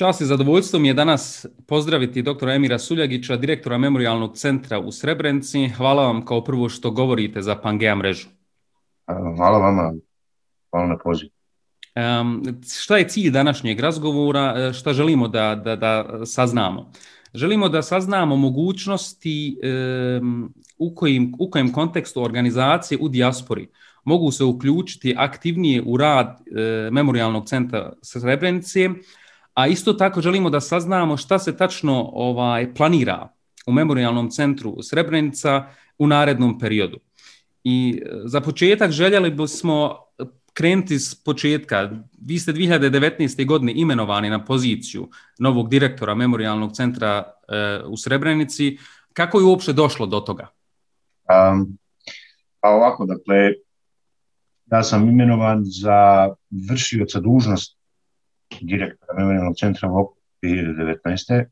Čast i zadovoljstvo mi je danas pozdraviti doktora Emira Suljagića, direktora Memorialnog centra u Srebrenici. Hvala vam kao prvo što govorite za Pangea mrežu. Hvala vama. Hvala na poziv. Um, šta je cilj današnjeg razgovora? E, šta želimo da, da, da saznamo? Želimo da saznamo mogućnosti um, u, kojim, u kojem kontekstu organizacije u dijaspori mogu se uključiti aktivnije u rad e, Memorialnog centra Srebrenice, a isto tako želimo da saznamo šta se tačno ovaj planira u Memorialnom centru Srebrenica u narednom periodu. I e, za početak željeli bismo krenuti s početka. Vi ste 2019. godine imenovani na poziciju novog direktora Memorialnog centra e, u Srebrenici. Kako je uopšte došlo do toga? Um, pa ovako, dakle, ja sam imenovan za vršioca dužnost direktora Memorialnog centra okviru 2019.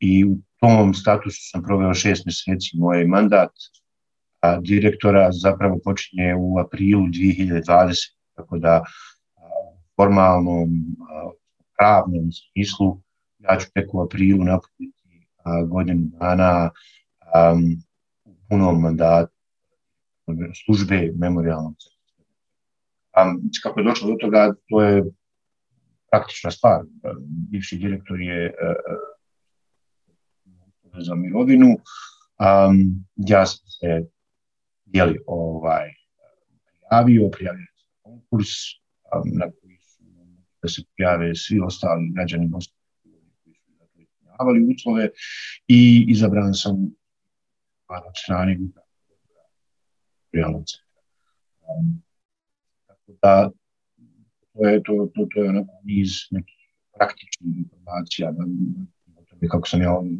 i u tom statusu sam proveo šest meseci moj mandat, a direktora zapravo počinje u aprilu 2020. Tako da u formalnom, pravnom smislu ja ću tek u aprilu napuniti godinu dana um, u punom mandatu službe memorialnog centra. Um, kako je došlo do toga, to je praktična stvar. Bivši direktor je uh, za mirovinu. Um, ja sam se jeli, ovaj, prijavio, prijavio konkurs um, na koji su da se prijave svi ostali građani Bosne koji su ispunjavali uslove i izabran sam od strane realnog centra. Um, tako da to je, to, to, to je onako niz nekih praktičnih informacija da, da, kako sam ja ovdje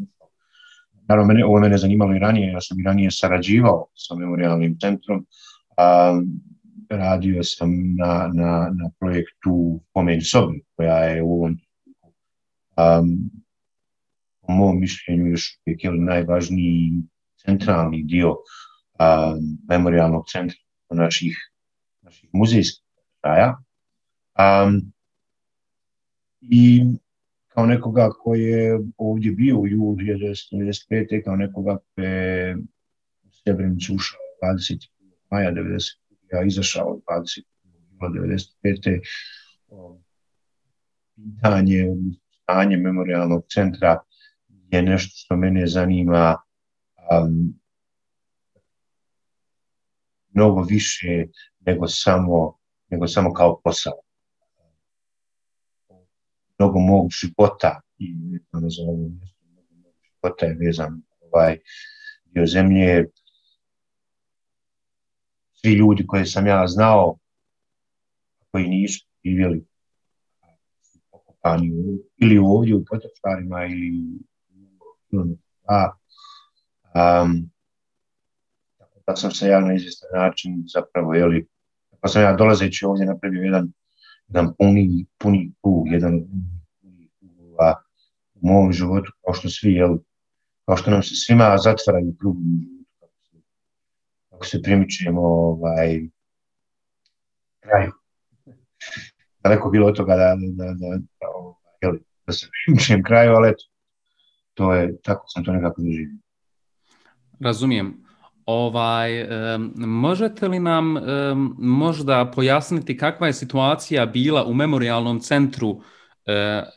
Naravno, mene, ovo mene zanimalo i ranije, ja sam i ranije sarađivao sa memorialnim centrom, a, radio sam na, na, na projektu Pomen sobi, koja je u ovom um, po mom mišljenju još uvijek je najvažniji centralni dio um, memorialnog centra naših, naših muzejskih kraja. Um, I kao nekoga koji je ovdje bio u julu 1995. kao nekoga koji je u Srebrenicu ušao 20. maja 90. ja izašao 20. jula 95. Pitanje stanje memorialnog centra je nešto što mene zanima um, mnogo više nego samo, nego samo kao posao mnogo mog života i da nazovem nešto mnogo mog života je vezan ovaj dio zemlje. Svi ljudi koje sam ja znao koji nisu živjeli pokopani ili ovdje u potočarima ili a, um, da sam se ja na izvjestan način zapravo, jeli, pa sam ja dolazeći ovdje napravio jedan jedan puni, puni krug, jedan krugova u mom životu, kao što svi, jel, kao što nam se svima zatvaraju krug kako se, kako se primičujemo ovaj, kraju. Daleko bilo od toga da, da, da, da, jel, da se primičujem kraju, ali eto, to je, tako sam to nekako doživio. Razumijem. Ovaj, um, možete li nam um, možda pojasniti kakva je situacija bila u memorialnom centru uh,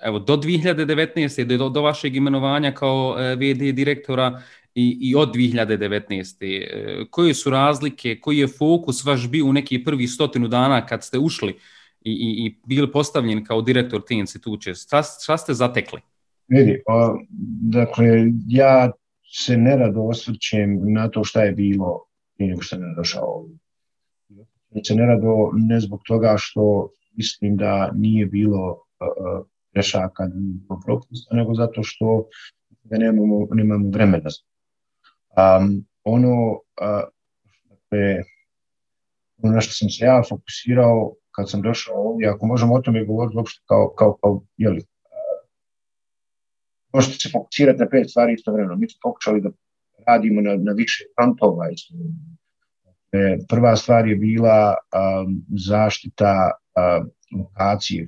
evo, do 2019. Do, do vašeg imenovanja kao uh, VD direktora i, i od 2019. Uh, koje su razlike, koji je fokus vaš bio u neki prvi stotinu dana kad ste ušli i, i, i bili postavljeni kao direktor te institucije? Šta, šta ste zatekli? Vidi, o, dakle, ja se nerado osvrćem na to šta je bilo prije nego što ne došao ovdje. Se nerado ne zbog toga što mislim da nije bilo uh, grešaka, da nije propusta, nego zato što da nemamo, nemamo vremena. Um, ono, uh, dakle, ono na što sam se ja fokusirao kad sam došao ovdje, ako možemo o tome govoriti uopšte kao, kao, kao jeli, možete se fokusirati na pet stvari istovremeno. Mi smo pokušali da radimo na, na više frontova E, prva stvar je bila um, zaštita um, lokacije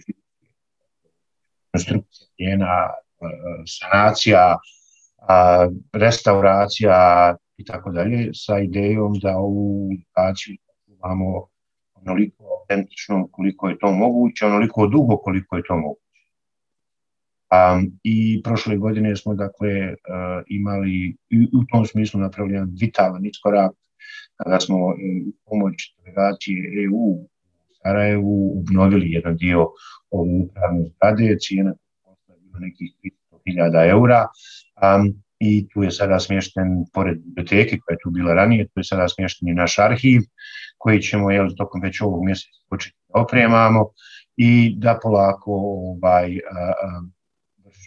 konstrukcija njena, sanacija, restauracija i tako dalje, sa idejom da ovu lokaciju imamo onoliko autentično koliko je to moguće, onoliko dugo koliko je to moguće. Um, I prošle godine smo dakle uh, imali u tom smislu napravljen vitalan iskorak kada smo uh, pomoć delegacije EU u Sarajevu obnovili jedan dio ovu upravne zgrade, cijena je nekih 300.000 eura. Um, i tu je sada smješten, pored biblioteke koja je tu bila ranije, tu je sada smješten i naš arhiv koji ćemo jel, tokom već ovog mjeseca početi da opremamo i da polako ovaj, a, a,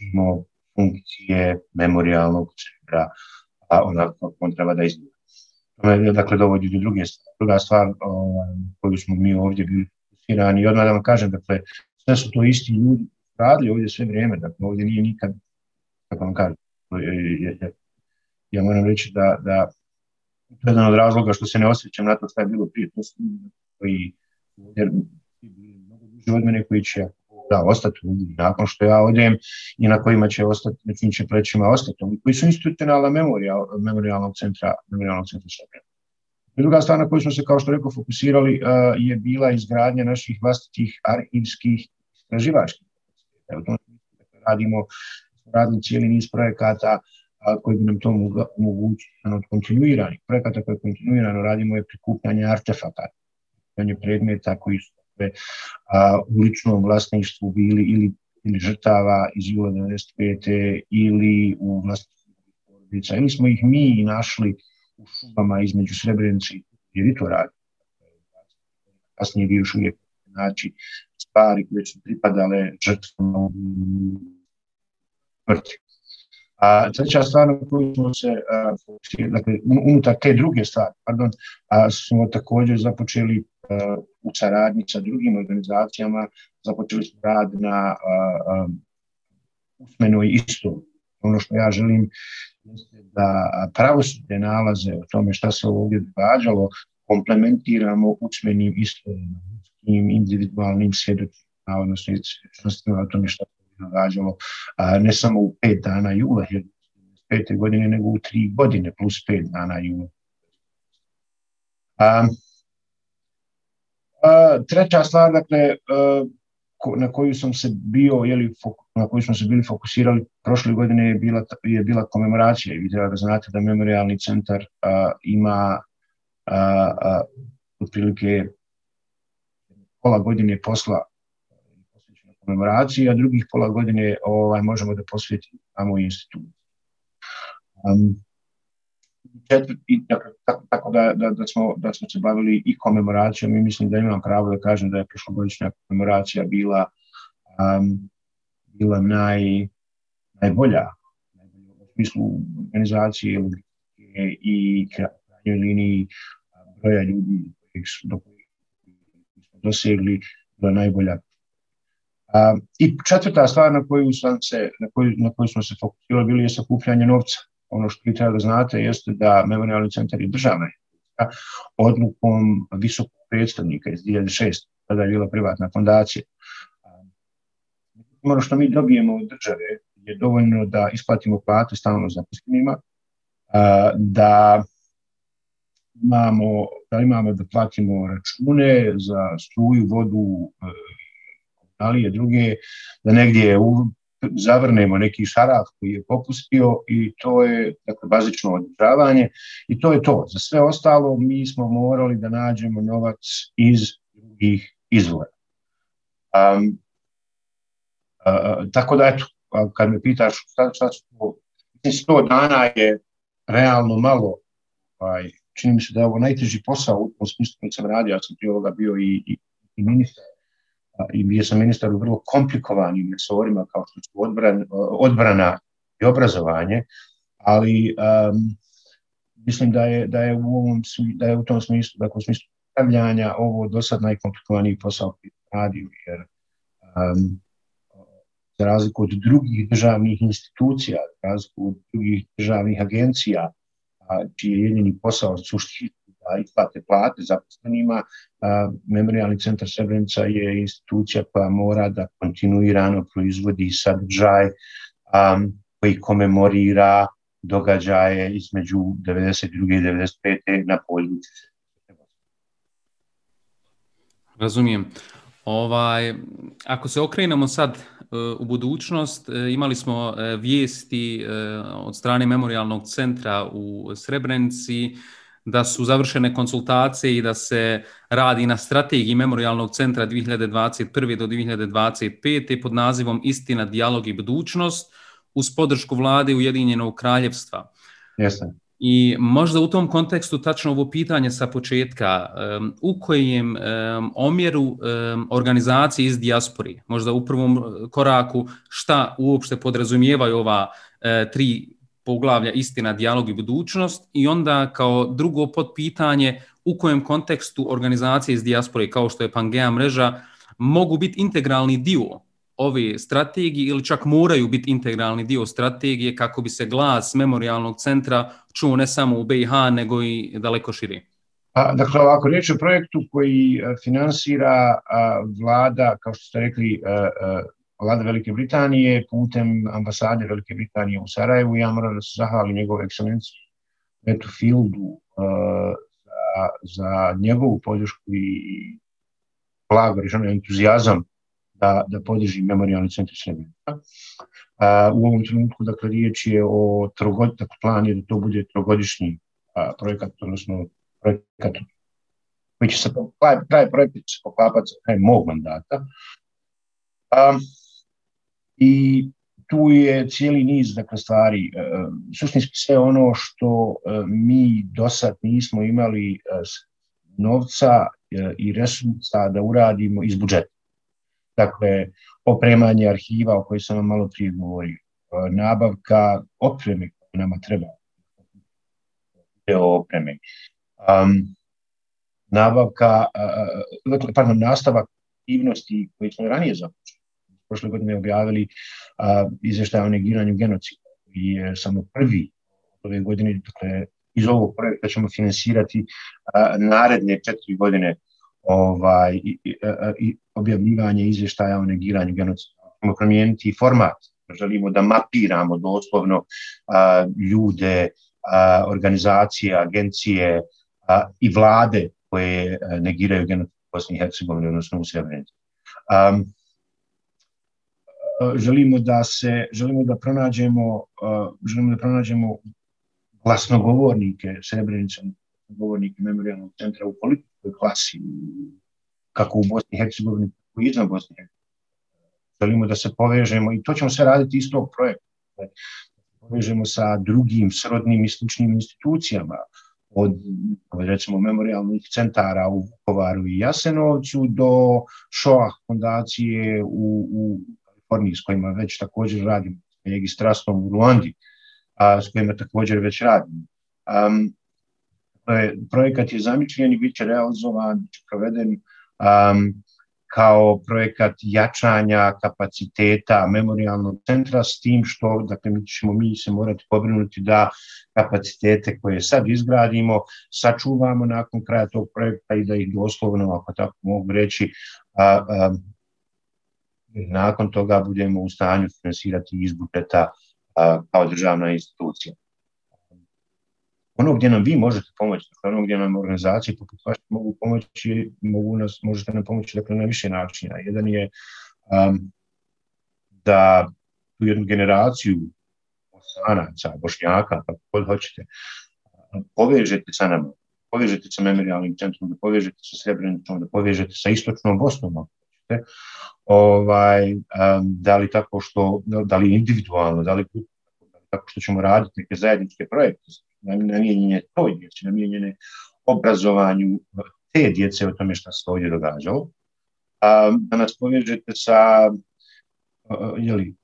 vršimo funkcije memorialnog centra a onako on treba da izgleda. Dakle dovodi do druge stvari. Druga stvar ovaj, koju smo mi ovdje bili fokusirani i odmah da vam kažem, dakle, sve su to isti ljudi radili ovdje sve vrijeme, dakle ovdje nije nikad, kako vam kažem, ja, moram reći da, da to je jedan od razloga što se ne osjećam na to što je bilo prije, to su ljudi koji jer, mnogo duže od mene koji će da, ostati ovdje nakon što ja odem i na kojima će ostati, nekim će plećima ostati, koji su institucionalna memorial, memorialnog centra, memorialnog centra Srbije. Druga stvar na koju smo se, kao što rekao, fokusirali uh, je bila izgradnja naših vlastitih arhivskih istraživačkih. Evo, to radimo, radili cijeli niz projekata a, koji bi nam to omogućili. Od kontinuiranih projekata koje kontinuirano radimo je prikupljanje artefakata, prikupljanje predmeta koji su dakle, a, u ličnom vlasništvu bili ili, ili žrtava iz jula 95. ili u vlasništvu porodica. Ili smo ih mi našli u šumama između Srebrenice i vi to radi. Kasnije bi još uvijek naći stvari koje su pripadale žrtvama smrti. A treća stvar na koju smo se, a, dakle, unutar te druge stvari, pardon, a, smo također započeli u saradnji sa drugim organizacijama, započeli smo rad na usmenoj istoriji. Ono što ja želim jeste da pravosudne nalaze o tome šta se ovdje događalo komplementiramo usmenim istorijama, individualnim svjedočima, odnosno svjedočima o tome šta se događalo a, ne samo u pet dana jula 2005. godine, nego u tri godine plus pet dana jula. A, treća stvar, dakle, na koju sam se bio, jeli, na koju smo se bili fokusirali prošle godine je bila, je bila komemoracija i vi treba da znate da memorialni centar a, ima a, a, otprilike pola godine posla posvećeno komemoraciji, a drugih pola godine ovaj, možemo da posvetimo tamo institutu. Um, četvrti, tako, tako da, da, da, smo, da smo se bavili i komemoracijom i mislim da imam pravo da kažem da je prošlogodišnja komemoracija bila um, bila naj, najbolja, u smislu organizacije i krajnjoj liniji broja ljudi do kojih smo dosegli bila najbolja. A, I četvrta stvar na koju, sam se, na koju, na koju smo se fokusirali bili je sakupljanje novca ono što vi treba da znate jeste da Memorialni centar je državna odlukom visokog predstavnika iz 2006. kada je bila privatna fondacija. Ono što mi dobijemo od države je dovoljno da isplatimo plate stalno zaposlenima, da imamo, da imamo da platimo račune za struju, vodu, ali druge, da negdje zavrnemo neki šaraf koji je popustio i to je dakle, bazično održavanje i to je to. Za sve ostalo mi smo morali da nađemo novac iz drugih izvora. Um, uh, tako da eto, kad me pitaš šta, šta su to, 100 dana je realno malo, ovaj, čini mi se da je ovo najteži posao u smislu kad sam radio, ja sam prije ovoga bio i, i, i ministar i bio sam ministar u vrlo komplikovanim resorima kao što su odbran, odbrana i obrazovanje, ali um, mislim da je, da je u ovom da je u tom smislu, dakle u smislu upravljanja ovo do sad najkomplikovaniji posao koji radio, jer um, za razliku od drugih državnih institucija, za razliku od drugih državnih agencija, a, čiji je jedini posao suštinski isplate plate zaposlenima, Memorialni centar Srebrenica je institucija koja mora da kontinuirano proizvodi sadržaj koji komemorira događaje između 92. i 95. na području. Razumijem. Ovaj, ako se okrenemo sad e, u budućnost, e, imali smo e, vijesti od strane Memorialnog centra u Srebrenici da su završene konsultacije i da se radi na strategiji Memorialnog centra 2021. do 2025. pod nazivom Istina, dijalog i budućnost uz podršku vlade Ujedinjenog kraljevstva. Jeste. I možda u tom kontekstu tačno ovo pitanje sa početka, um, u kojem um, omjeru um, organizacije iz dijaspori, možda u prvom koraku šta uopšte podrazumijevaju ova uh, tri poglavlja istina, dijalog i budućnost i onda kao drugo podpitanje u kojem kontekstu organizacije iz dijaspore kao što je Pangea mreža mogu biti integralni dio ove strategije ili čak moraju biti integralni dio strategije kako bi se glas memorialnog centra čuo ne samo u BiH nego i daleko širi? A, dakle, ovako, riječ o projektu koji e, finansira a, vlada, kao što ste rekli, a, e, e, vlada Velike Britanije putem ambasade Velike Britanije u Sarajevu. Ja moram da se zahvalim njegove ekscelenciji Metu Fieldu za, za njegovu podršku i blago rečeno entuzijazam da, da podrži memorialni centar Srebrenica. A, u ovom trenutku, dakle, riječ je o trogod, dakle, plan je da to bude trogodišnji a, projekat, odnosno projekat koji će se, kraj, kraj projekta će se poklapati mog mandata. A, I tu je cijeli niz dakle, stvari. E, suštinski sve ono što e, mi do sad nismo imali e, novca i resursa da uradimo iz budžeta dakle, opremanje arhiva o kojoj sam vam malo prije govorio, e, nabavka opreme koje nama treba, opreme, um, nabavka, uh, dakle, pardon, nastavak aktivnosti koje smo ranije započeli. Prošle godine objavili uh, izveštaj o negiranju genocida, koji je samo prvi ove godine, dakle, iz ovog projekta ćemo finansirati uh, naredne četiri godine ovaj, i, i, i objavljivanje izvještaja o negiranju genocida. Želimo promijeniti format, želimo da mapiramo doslovno a, ljude, a, organizacije, agencije a, i vlade koje negiraju genocid u Bosni i Hercegovini, odnosno u Srebrenici. Um, želimo da se želimo da pronađemo uh, želimo da pronađemo glasnogovornike Srebrenice govornike memorialnog centra u politici klasi kako u Bosni i Hercegovini, tako i izvan Hercegovini. Želimo da se povežemo i to ćemo sve raditi iz tog projekta. Da povežemo sa drugim srodnim i sličnim institucijama, od recimo memorialnih centara u Vukovaru i Jasenovcu do Shoah fondacije u, u Kaliforniji s kojima već također radimo, s Strastom u Ruandi, a, s kojima također već radimo. Um, projekat je zamišljen i bit će realizovan, bit će proveden um, kao projekat jačanja kapaciteta memorialnog centra s tim što, dakle, mi ćemo mi se morati pobrinuti da kapacitete koje sad izgradimo sačuvamo nakon kraja tog projekta i da ih doslovno, ako tako mogu reći, a, a, nakon toga budemo u stanju finansirati iz budžeta kao državna institucija ono gdje nam vi možete pomoći, dakle ono gdje nam organizacije poput vaše mogu pomoći, mogu nas, možete nam pomoći dakle, na više načina. Jedan je um, da tu jednu generaciju osanaca, bošnjaka, kako god hoćete, povežete sa nama, povežete sa memorialnim centrom, da povežete sa Srebrenicom, da povežete sa istočnom Bosnom, ako hoćete, ovaj, da li tako što, da li individualno, da li tako što ćemo raditi neke zajedničke projekte, namijenjene toj djeci, namijenjene obrazovanju te djece o tome što se ovdje događalo, a, da nas povežete sa jeli,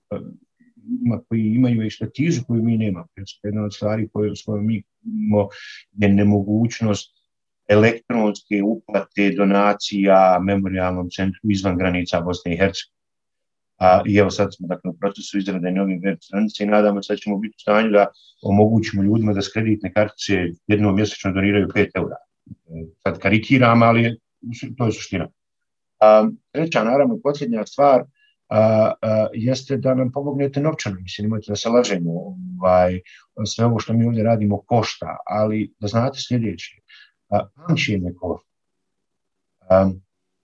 ima, koji imaju ekspertizu koju mi nemamo. Jedna od stvari koju, s kojom mi imamo je nemogućnost elektronske uplate donacija memorialnom centru izvan granica Bosne i Hercegovine. A, I evo sad smo dakle, u procesu izrade nove web stranice i nadamo se da ćemo biti u stanju da omogućimo ljudima da s kreditne kartice jednom mjesečno doniraju 5 eura. sad karikiram, ali to je suština. A, treća, naravno, posljednja stvar a, a, jeste da nam pomognete novčano, mislim, nemojte da se lažemo, ovaj, sve ovo što mi ovdje radimo košta, ali da znate sljedeće, pamćenje košta. A,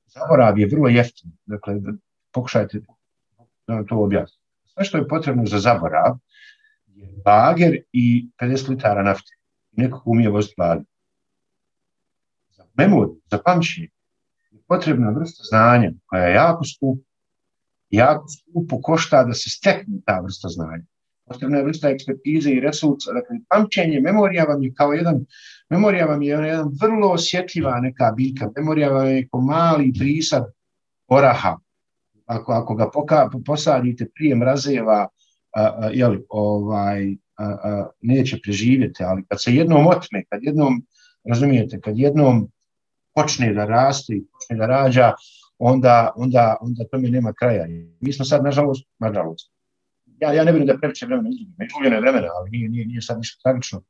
zaborav je vrlo jeftin, dakle, da pokušajte da to objasniti. Sve što je potrebno za zaborav je bager i 50 litara nafte. Neko ko umije voziti bager. Za memoriju, za pamćenje, je potrebna vrsta znanja koja je jako skupa. Jako skupo košta da se stekne ta vrsta znanja. Potrebna je vrsta ekspertize i resursa. Dakle, pamćenje, memorija vam je kao jedan, memorija vam je jedan vrlo osjetljiva neka biljka. Memorija vam je kao mali prisad oraha. Ako, ako ga poka, posadite prije mrazeva, a, a, jeli, ovaj, a, a, neće preživjeti, ali kad se jednom otme, kad jednom, razumijete, kad jednom počne da raste i počne da rađa, onda, onda, onda tome nema kraja. Mi smo sad, nažalost, nažalost, ja, ja ne vjerujem da previše vremena izgubimo, izgubljeno je vremena, ali nije, nije, nije sad ništa tragično.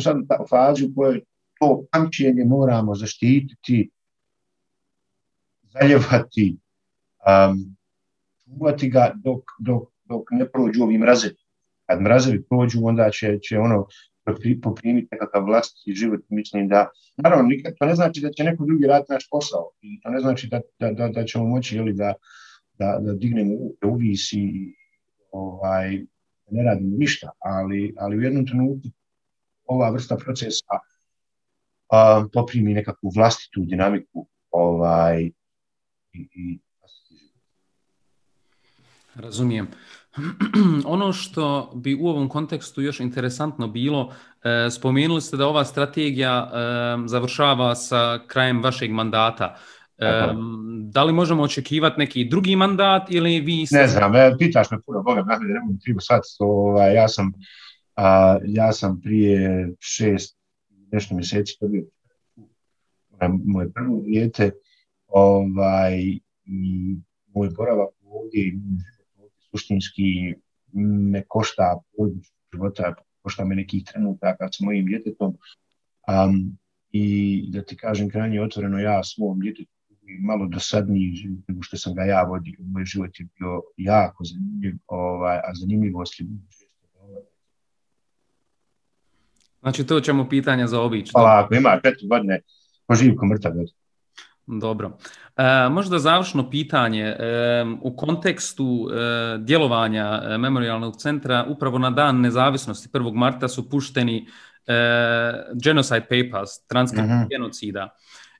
Sad u fazi u kojoj to pamćenje moramo zaštititi, zaljevati, um, čuvati ga dok, dok, dok ne prođu ovi mrazevi. Kad mrazevi prođu, onda će, će ono poprimiti nekakav vlastiti život. Mislim da, naravno, nikad, to ne znači da će neko drugi raditi naš posao. I to ne znači da, da, da, da ćemo moći jeli, da, da, da dignemo uvis i ovaj, ne radimo ništa, ali, ali u jednom trenutku ova vrsta procesa a, poprimi nekakvu vlastitu dinamiku ovaj, i, i Razumijem. Ono što bi u ovom kontekstu još interesantno bilo, e, spomenuli ste da ova strategija e, završava sa krajem vašeg mandata. E, da li možemo očekivati neki drugi mandat ili vi... Ste... Ne znam, pitaš me puno, Boga, ne mogu krivo sad, ovaj, ja, sam, a, ja sam prije šest nešto mjeseci dobio moje prvo dijete ovaj, i moj boravak ovdje suštinski me košta području života, košta me nekih trenutaka sa mojim djetetom um, i da ti kažem krajnje otvoreno ja svom djetetu malo dosadniji nego što sam ga ja vodio. Moj život je bio jako zanimljiv, ovaj, a zanimljivost je Znači, to ćemo pitanja za obično. Hvala, ako ima četiri godine, poživi ko mrtav. Dobro. E, možda završno pitanje. E, u kontekstu e, djelovanja e, Memorialnog centra, upravo na dan nezavisnosti 1. marta su pušteni e, genocide papers, transkript. -huh. genocida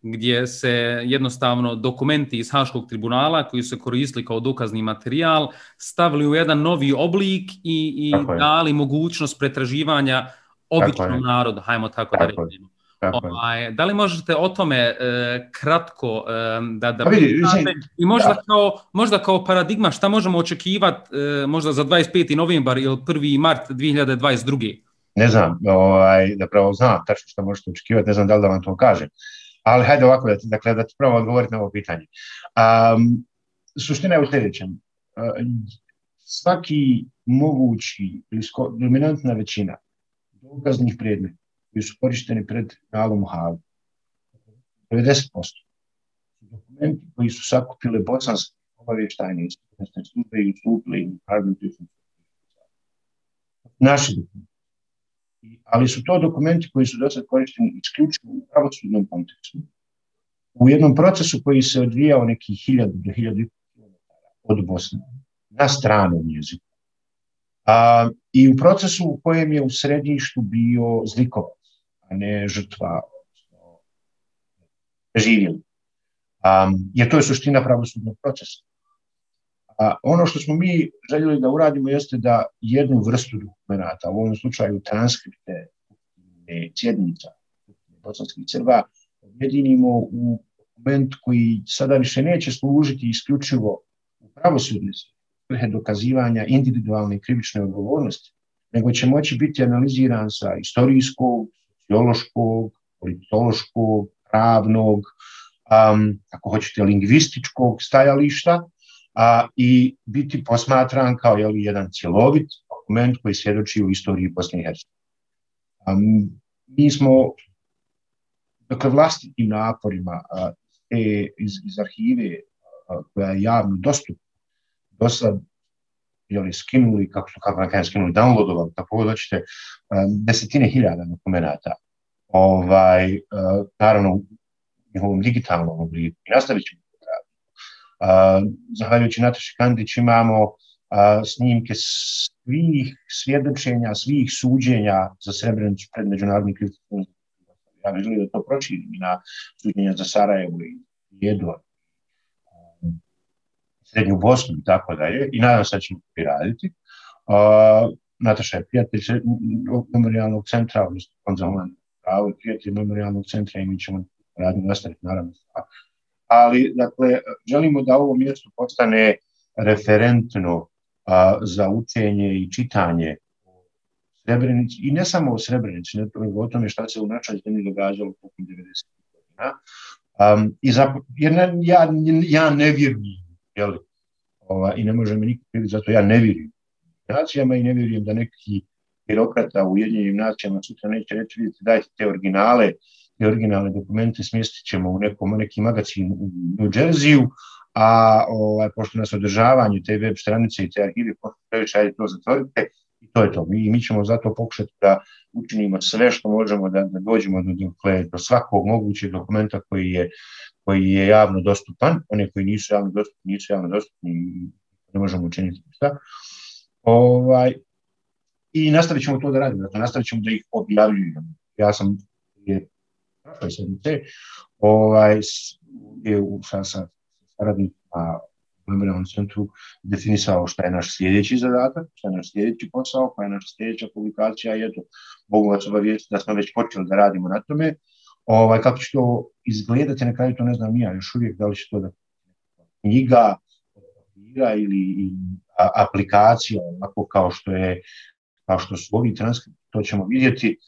gdje se jednostavno dokumenti iz Haškog tribunala koji su koristili kao dokazni materijal stavili u jedan novi oblik i, i dali mogućnost pretraživanja običnom narodu, hajmo tako, tako da recimo. Ovaj, da li možete o tome e, kratko e, da da vidi, znate, i možda da. kao možda kao paradigma šta možemo očekivati e, možda za 25. novembar ili 1. mart 2022. Ne znam, ovaj da pravo znam tačno šta možete očekivati, ne znam da li da vam to kažem. Ali hajde ovako, da, dakle, da ti pravo odgovoriti na ovo pitanje. Um, suština je u sljedećem. Uh, svaki mogući dominantna većina dokaznih predmeta koji su korišteni pred nalom Hagu, 90% su dokumenti koji su sakupile bosanske obavještajne ispitne službe i ustupili u Naši dokumenti ali su to dokumenti koji su dosad korišteni isključivo u pravosudnom kontekstu. U jednom procesu koji se odvijao nekih hiljadu do hiljadu od Bosne na stranom jeziku. A, I u procesu u kojem je u središtu bio zlikovac, a ne žrtva, živjeli. Um, jer to je suština pravosudnog procesa. A ono što smo mi željeli da uradimo jeste da jednu vrstu dokumenta, u ovom slučaju transkripte sjednica bosanskih crva, objedinimo u dokument koji sada više neće služiti isključivo u pravosudne svrhe dokazivanja individualne krivične odgovornosti, nego će moći biti analiziran sa istorijskog, sociološkog, politološkog, pravnog, um, ako hoćete, lingvističkog stajališta, a, i biti posmatran kao jeli, jedan cjelovit dokument koji svjedoči u istoriji Bosne i Hercegovine. Mi smo dakle, vlastitim naporima te iz, iz arhive koja je javno dostupna, do sad jeli, skinuli, kako su kako kažem, skinuli, downloadovali, tako god hoćete, desetine hiljada dokumenta. Ovaj, naravno, u njihovom digitalnom obliku. I nastavit ćemo to raditi. Zahvaljujući Nataši Kandić imamo snimke svih svjedočenja, svih suđenja za Srebrenicu pred međunarodnim krivičnim Ja bih želio da to pročinim na suđenja za Sarajevo i Jedor, Srednju Bosnu i tako dalje. I nadam se da ćemo to raditi. Uh, Nataša je prijatelj memorialnog centra, odnosno konzultant pravo i prijatelj memorialnog centra i mi ćemo raditi nastaviti, naravno. Ali, dakle, želimo da ovo mjesto postane referentno a, za učenje i čitanje o Srebrenici, i ne samo o Srebrenici, nego o tome šta se u našoj zemlji događalo tokom 90. godina. Um, i za, jer ne, ja, ja ne vjerujem, jel, ova, i ne može me niko kriviti, zato ja ne vjerujem nacijama i ne vjerujem da neki birokrata u Ujedinjenim nacijama sutra neće reći, vidite, dajte te originale, te originalne dokumente smjestit ćemo u nekom, neki magazin u New Jerseyu, a ovaj, pošto nas održavanje te web stranice i te arhive previše, ajde to zatvorite i to je to. Mi, mi ćemo zato pokušati da učinimo sve što možemo da, da dođemo do, do, do svakog mogućeg dokumenta koji je, koji je javno dostupan, one koji nisu javno dostupni, nisu javno dostupni i ne možemo učiniti šta. Ovaj, I nastavit ćemo to da radimo, dakle, nastavit ćemo da ih objavljujemo. Ja sam je prošle sedmice ovaj, je u, sa, sa saradnicima u memorialnom centru definisao šta je naš sljedeći zadatak, šta je naš sljedeći posao, koja je naša sljedeća publikacija i eto, mogu vas obavijesti da smo već počeli da radimo na tome. Ovaj, kako će to izgledati, na kraju to ne znam ja, još uvijek da li će to da knjiga, papira ili a, aplikacija, onako kao što je kao što su ovi transkripti, to ćemo vidjeti.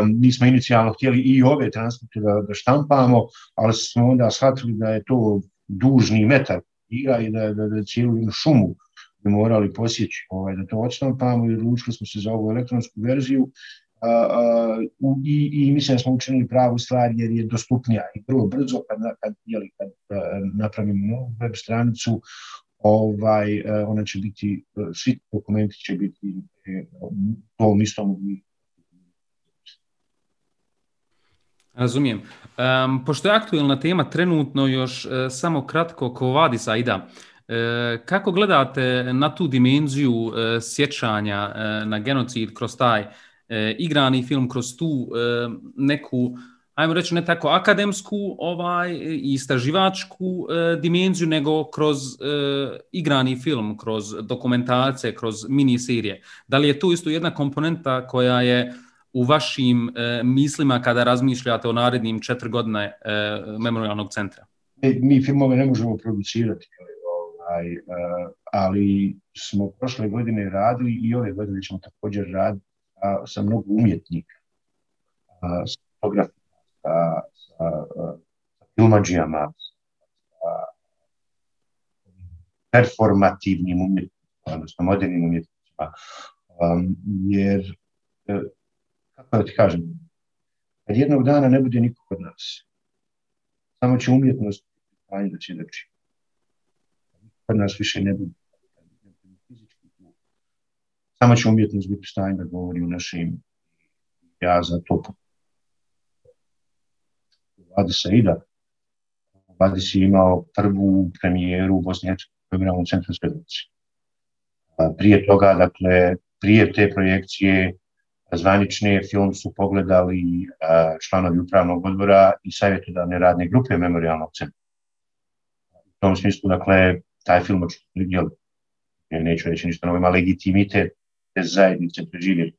Um, mi smo inicijalno htjeli i ove transkripte da, da štampamo, ali smo onda shvatili da je to dužni metar igra i da, da, da cijelu šumu bi morali posjeći ovaj, da to odštampamo i odlučili smo se za ovu elektronsku verziju a, a, u, i, i mislim da smo učinili pravu stvar jer je dostupnija i vrlo brzo kad, kad, jeli, kad a, napravimo web stranicu ovaj, a, ona će biti, svi dokumenti će biti u tom istom obliku Razumijem. Um, pošto je aktualna tema trenutno još uh, samo kratko ko vadi Saida, uh, kako gledate na tu dimenziju uh, sjećanja uh, na genocid kroz taj uh, igrani film, kroz tu uh, neku, ajmo reći ne tako akademsku ovaj istraživačku uh, dimenziju, nego kroz uh, igrani film, kroz dokumentacije, kroz mini serije. Da li je tu isto jedna komponenta koja je u vašim e, mislima kada razmišljate o narednim četiri godine e, memorialnog centra? Mi, mi filmove ne možemo producirati, ovaj, e, ali smo prošle godine radili i ove godine ćemo također raditi a, sa mnogo umjetnika, a, sa fotografima, sa, sa, sa filmađijama, sa performativnim umjetnicima, odnosno modernim umjetnicima, um, jer kako da ti kažem, kad jednog dana ne bude niko kod nas, samo će umjetnost da će da či. Kod nas više ne bude. Samo će umjetnost biti stanje da govori u našim ja za to Vadi se i da Vadi si imao prvu premijeru u Bosni Hercegovini u centru Srednici. Prije toga, dakle, prije te projekcije zvanične film su pogledali članovi upravnog odbora i savjetodavne radne grupe memorialnog centra. U tom smislu, dakle, taj film očito neću reći ništa novo, ima legitimitet te zajednice preživjeli.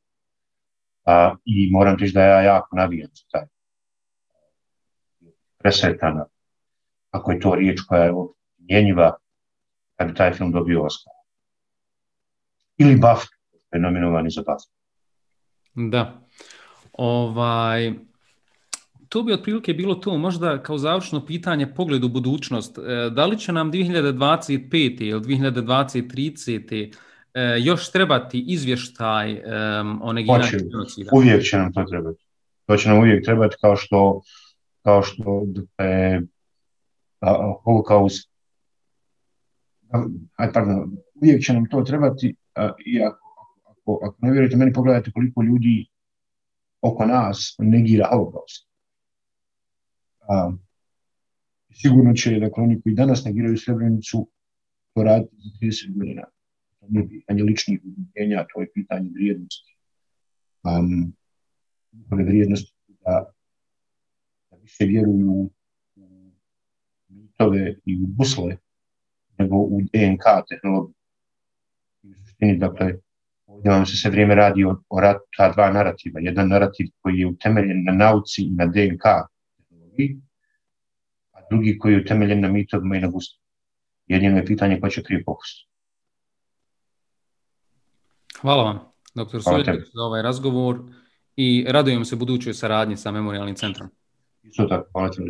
A, I moram reći da ja jako navijam za taj presretana, ako je to riječ koja je mjenjiva, kad bi taj film dobio Oscar. Ili BAFTA, je nominovani za BAFTA. Da. Ovaj, to bi otprilike bilo to, možda kao završno pitanje pogled u budućnost. E, da li će nam 2025. ili 2030. E, još trebati izvještaj o negiranju genocida? Uvijek će nam to trebati. To će nam uvijek trebati kao što kao što dakle, holokaust, aj, pardon, uvijek će nam to trebati i ako, ako, ako ne vjerujete meni, pogledajte koliko ljudi oko nas negira holokaust. A, sigurno će, dakle, oni koji danas negiraju Srebrenicu, to raditi za 30 godina. To nije pitanje ličnih ubijenja, to je pitanje vrijednosti. Um, vrijednosti da, da više vjeruju u mitove i u busle nego u DNK tehnologiju. U suštini, dakle, ovdje vam se sve vrijeme radi o, o rat, ta dva narativa. Jedan narativ koji je utemeljen na nauci i na DNK tehnologiji, a drugi koji je utemeljen na mitovima i na busle. Jedino je pitanje ko će prije pokusti. Hvala vam, doktor Suljević, za ovaj razgovor i radujem se budućoj saradnji sa Memorialnim centrom. Isto tako, hvala te.